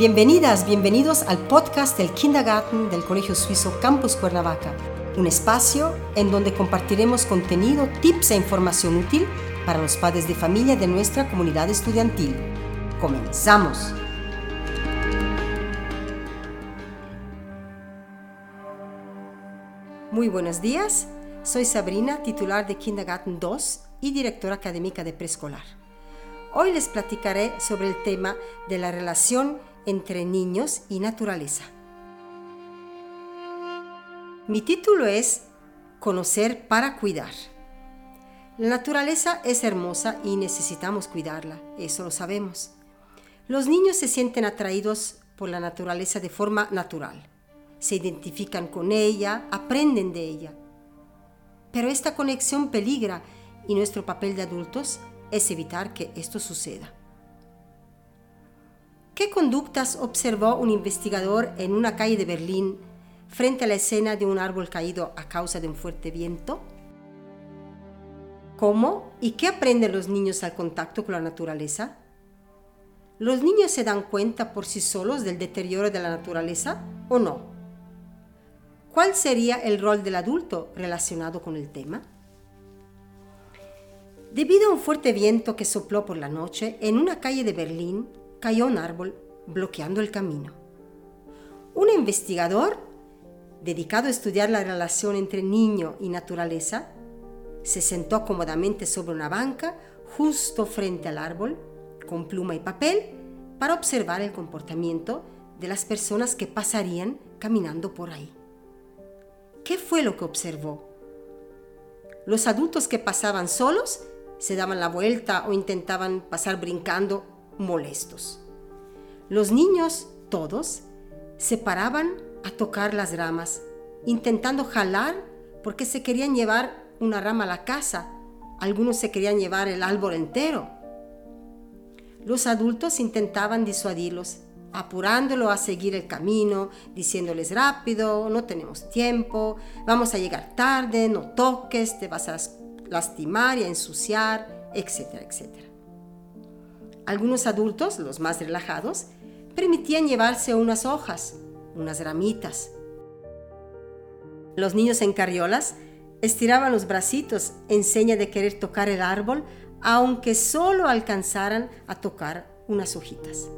Bienvenidas, bienvenidos al podcast del Kindergarten del Colegio Suizo Campus Cuernavaca, un espacio en donde compartiremos contenido, tips e información útil para los padres de familia de nuestra comunidad estudiantil. Comenzamos. Muy buenos días, soy Sabrina, titular de Kindergarten 2 y directora académica de preescolar. Hoy les platicaré sobre el tema de la relación entre niños y naturaleza. Mi título es Conocer para cuidar. La naturaleza es hermosa y necesitamos cuidarla, eso lo sabemos. Los niños se sienten atraídos por la naturaleza de forma natural. Se identifican con ella, aprenden de ella. Pero esta conexión peligra y nuestro papel de adultos es evitar que esto suceda. ¿Qué conductas observó un investigador en una calle de Berlín frente a la escena de un árbol caído a causa de un fuerte viento? ¿Cómo y qué aprenden los niños al contacto con la naturaleza? ¿Los niños se dan cuenta por sí solos del deterioro de la naturaleza o no? ¿Cuál sería el rol del adulto relacionado con el tema? Debido a un fuerte viento que sopló por la noche, en una calle de Berlín cayó un árbol bloqueando el camino. Un investigador, dedicado a estudiar la relación entre niño y naturaleza, se sentó cómodamente sobre una banca justo frente al árbol, con pluma y papel, para observar el comportamiento de las personas que pasarían caminando por ahí. ¿Qué fue lo que observó? Los adultos que pasaban solos se daban la vuelta o intentaban pasar brincando molestos. Los niños, todos, se paraban a tocar las ramas, intentando jalar porque se querían llevar una rama a la casa. Algunos se querían llevar el árbol entero. Los adultos intentaban disuadirlos, apurándolo a seguir el camino, diciéndoles rápido, no tenemos tiempo, vamos a llegar tarde, no toques, te vas a lastimar y a ensuciar, etcétera, etcétera. Algunos adultos, los más relajados, permitían llevarse unas hojas, unas ramitas. Los niños en carriolas estiraban los bracitos en seña de querer tocar el árbol, aunque solo alcanzaran a tocar unas hojitas.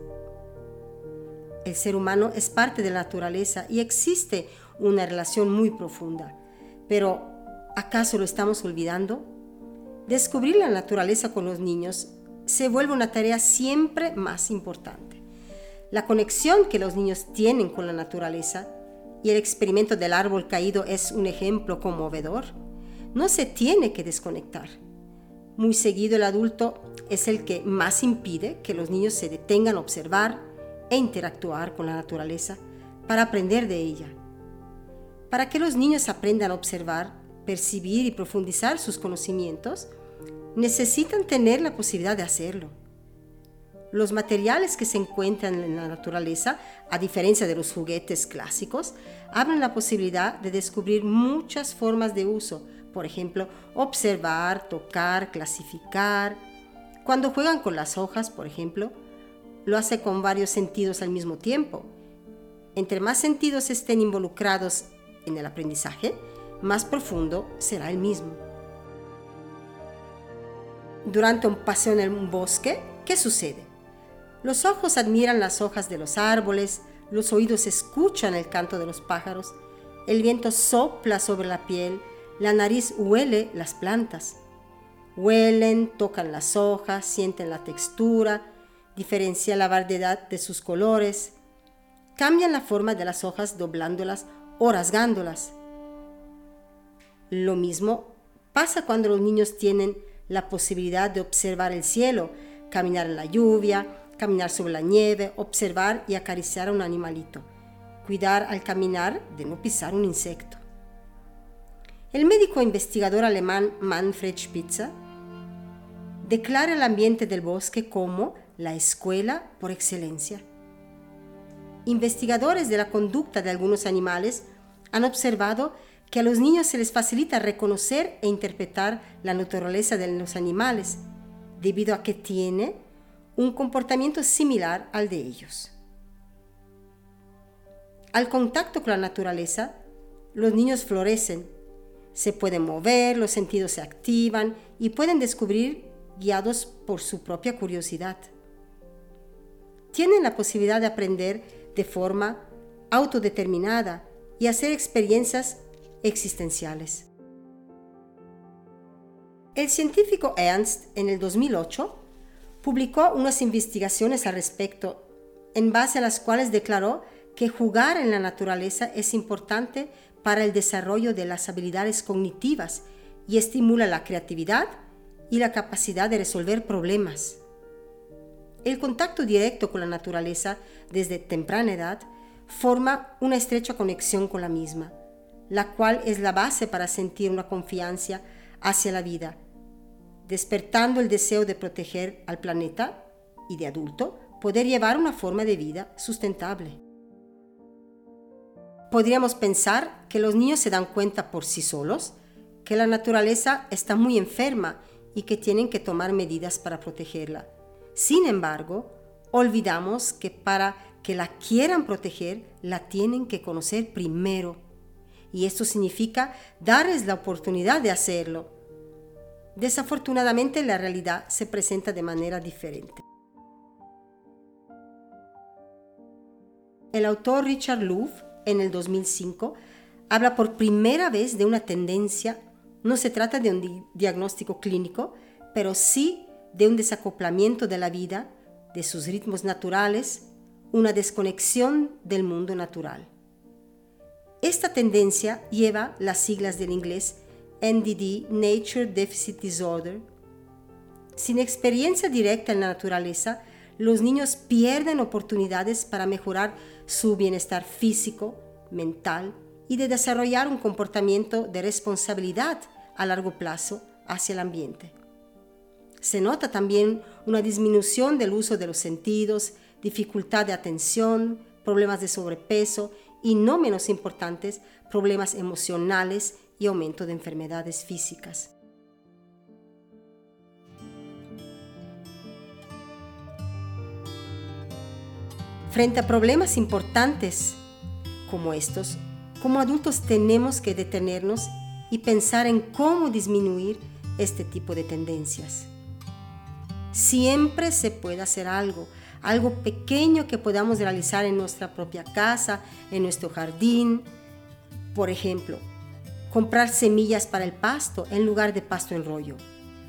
El ser humano es parte de la naturaleza y existe una relación muy profunda. Pero, ¿acaso lo estamos olvidando? Descubrir la naturaleza con los niños se vuelve una tarea siempre más importante. La conexión que los niños tienen con la naturaleza y el experimento del árbol caído es un ejemplo conmovedor. No se tiene que desconectar. Muy seguido el adulto es el que más impide que los niños se detengan a observar e interactuar con la naturaleza para aprender de ella. Para que los niños aprendan a observar, percibir y profundizar sus conocimientos, necesitan tener la posibilidad de hacerlo. Los materiales que se encuentran en la naturaleza, a diferencia de los juguetes clásicos, abren la posibilidad de descubrir muchas formas de uso, por ejemplo, observar, tocar, clasificar. Cuando juegan con las hojas, por ejemplo, lo hace con varios sentidos al mismo tiempo. Entre más sentidos estén involucrados en el aprendizaje, más profundo será el mismo durante un paseo en un bosque, ¿qué sucede? Los ojos admiran las hojas de los árboles, los oídos escuchan el canto de los pájaros, el viento sopla sobre la piel, la nariz huele las plantas. Huelen, tocan las hojas, sienten la textura, diferencian la variedad de sus colores, cambian la forma de las hojas doblándolas o rasgándolas. Lo mismo pasa cuando los niños tienen la posibilidad de observar el cielo, caminar en la lluvia, caminar sobre la nieve, observar y acariciar a un animalito, cuidar al caminar de no pisar un insecto. El médico investigador alemán Manfred Spitzer declara el ambiente del bosque como la escuela por excelencia. Investigadores de la conducta de algunos animales han observado que a los niños se les facilita reconocer e interpretar la naturaleza de los animales, debido a que tiene un comportamiento similar al de ellos. Al contacto con la naturaleza, los niños florecen, se pueden mover, los sentidos se activan y pueden descubrir guiados por su propia curiosidad. Tienen la posibilidad de aprender de forma autodeterminada y hacer experiencias existenciales. El científico Ernst en el 2008 publicó unas investigaciones al respecto, en base a las cuales declaró que jugar en la naturaleza es importante para el desarrollo de las habilidades cognitivas y estimula la creatividad y la capacidad de resolver problemas. El contacto directo con la naturaleza desde temprana edad forma una estrecha conexión con la misma, la cual es la base para sentir una confianza hacia la vida, despertando el deseo de proteger al planeta y de adulto poder llevar una forma de vida sustentable. Podríamos pensar que los niños se dan cuenta por sí solos que la naturaleza está muy enferma y que tienen que tomar medidas para protegerla. Sin embargo, olvidamos que para que la quieran proteger, la tienen que conocer primero. Y esto significa darles la oportunidad de hacerlo. Desafortunadamente la realidad se presenta de manera diferente. El autor Richard Louv, en el 2005, habla por primera vez de una tendencia, no se trata de un diagnóstico clínico, pero sí de un desacoplamiento de la vida, de sus ritmos naturales, una desconexión del mundo natural. Esta tendencia lleva las siglas del inglés NDD, Nature Deficit Disorder. Sin experiencia directa en la naturaleza, los niños pierden oportunidades para mejorar su bienestar físico, mental y de desarrollar un comportamiento de responsabilidad a largo plazo hacia el ambiente. Se nota también una disminución del uso de los sentidos, dificultad de atención, problemas de sobrepeso y, no menos importantes, problemas emocionales y aumento de enfermedades físicas. Frente a problemas importantes como estos, como adultos tenemos que detenernos y pensar en cómo disminuir este tipo de tendencias. Siempre se puede hacer algo algo pequeño que podamos realizar en nuestra propia casa, en nuestro jardín. Por ejemplo, comprar semillas para el pasto en lugar de pasto en rollo.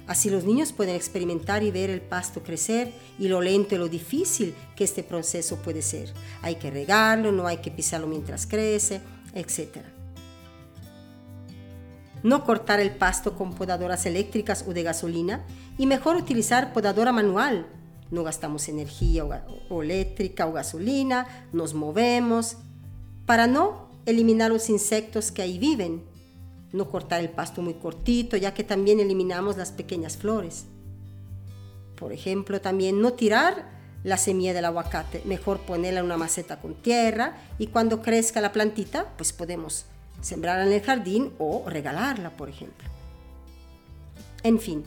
Así los niños pueden experimentar y ver el pasto crecer y lo lento y lo difícil que este proceso puede ser. Hay que regarlo, no hay que pisarlo mientras crece, etc. No cortar el pasto con podadoras eléctricas o de gasolina y mejor utilizar podadora manual no gastamos energía eléctrica o gasolina, nos movemos, para no eliminar los insectos que ahí viven, no cortar el pasto muy cortito, ya que también eliminamos las pequeñas flores. Por ejemplo, también no tirar la semilla del aguacate, mejor ponerla en una maceta con tierra y cuando crezca la plantita, pues podemos sembrarla en el jardín o regalarla, por ejemplo. En fin,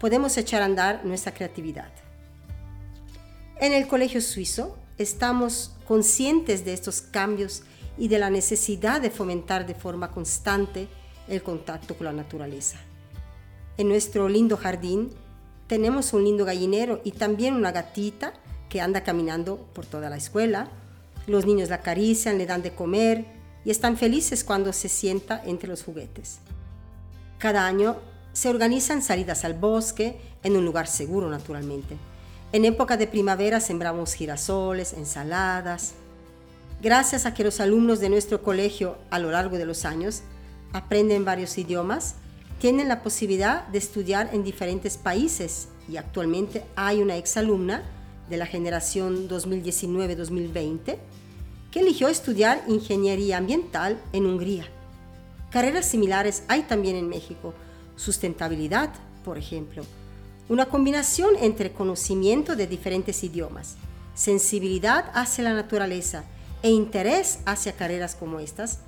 podemos echar a andar nuestra creatividad. En el Colegio Suizo estamos conscientes de estos cambios y de la necesidad de fomentar de forma constante el contacto con la naturaleza. En nuestro lindo jardín tenemos un lindo gallinero y también una gatita que anda caminando por toda la escuela. Los niños la acarician, le dan de comer y están felices cuando se sienta entre los juguetes. Cada año se organizan salidas al bosque en un lugar seguro naturalmente en época de primavera sembramos girasoles, ensaladas. Gracias a que los alumnos de nuestro colegio a lo largo de los años aprenden varios idiomas, tienen la posibilidad de estudiar en diferentes países y actualmente hay una exalumna de la generación 2019-2020 que eligió estudiar ingeniería ambiental en Hungría. Carreras similares hay también en México, sustentabilidad, por ejemplo una combinación entre conocimiento de diferentes idiomas, sensibilidad hacia la naturaleza e interés hacia carreras como estas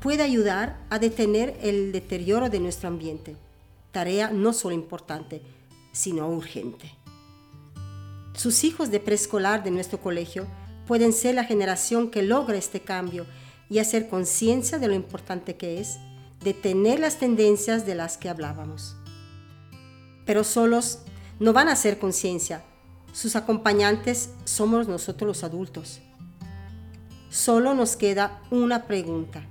puede ayudar a detener el deterioro de nuestro ambiente, tarea no solo importante, sino urgente. Sus hijos de preescolar de nuestro colegio pueden ser la generación que logra este cambio y hacer conciencia de lo importante que es detener las tendencias de las que hablábamos. Pero solos no van a hacer conciencia, sus acompañantes somos nosotros los adultos. Solo nos queda una pregunta.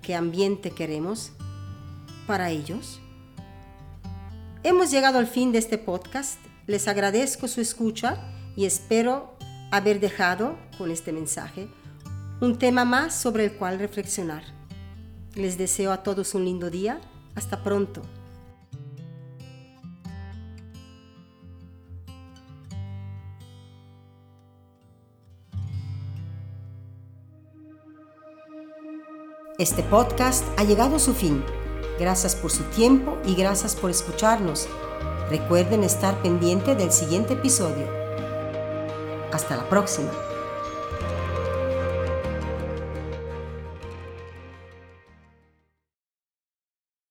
¿Qué ambiente queremos para ellos? Hemos llegado al fin de este podcast. Les agradezco su escucha y espero haber dejado con este mensaje un tema más sobre el cual reflexionar. Les deseo a todos un lindo día. Hasta pronto. Este podcast ha llegado a su fin. Gracias por su tiempo y gracias por escucharnos. Recuerden estar pendiente del siguiente episodio. Hasta la próxima.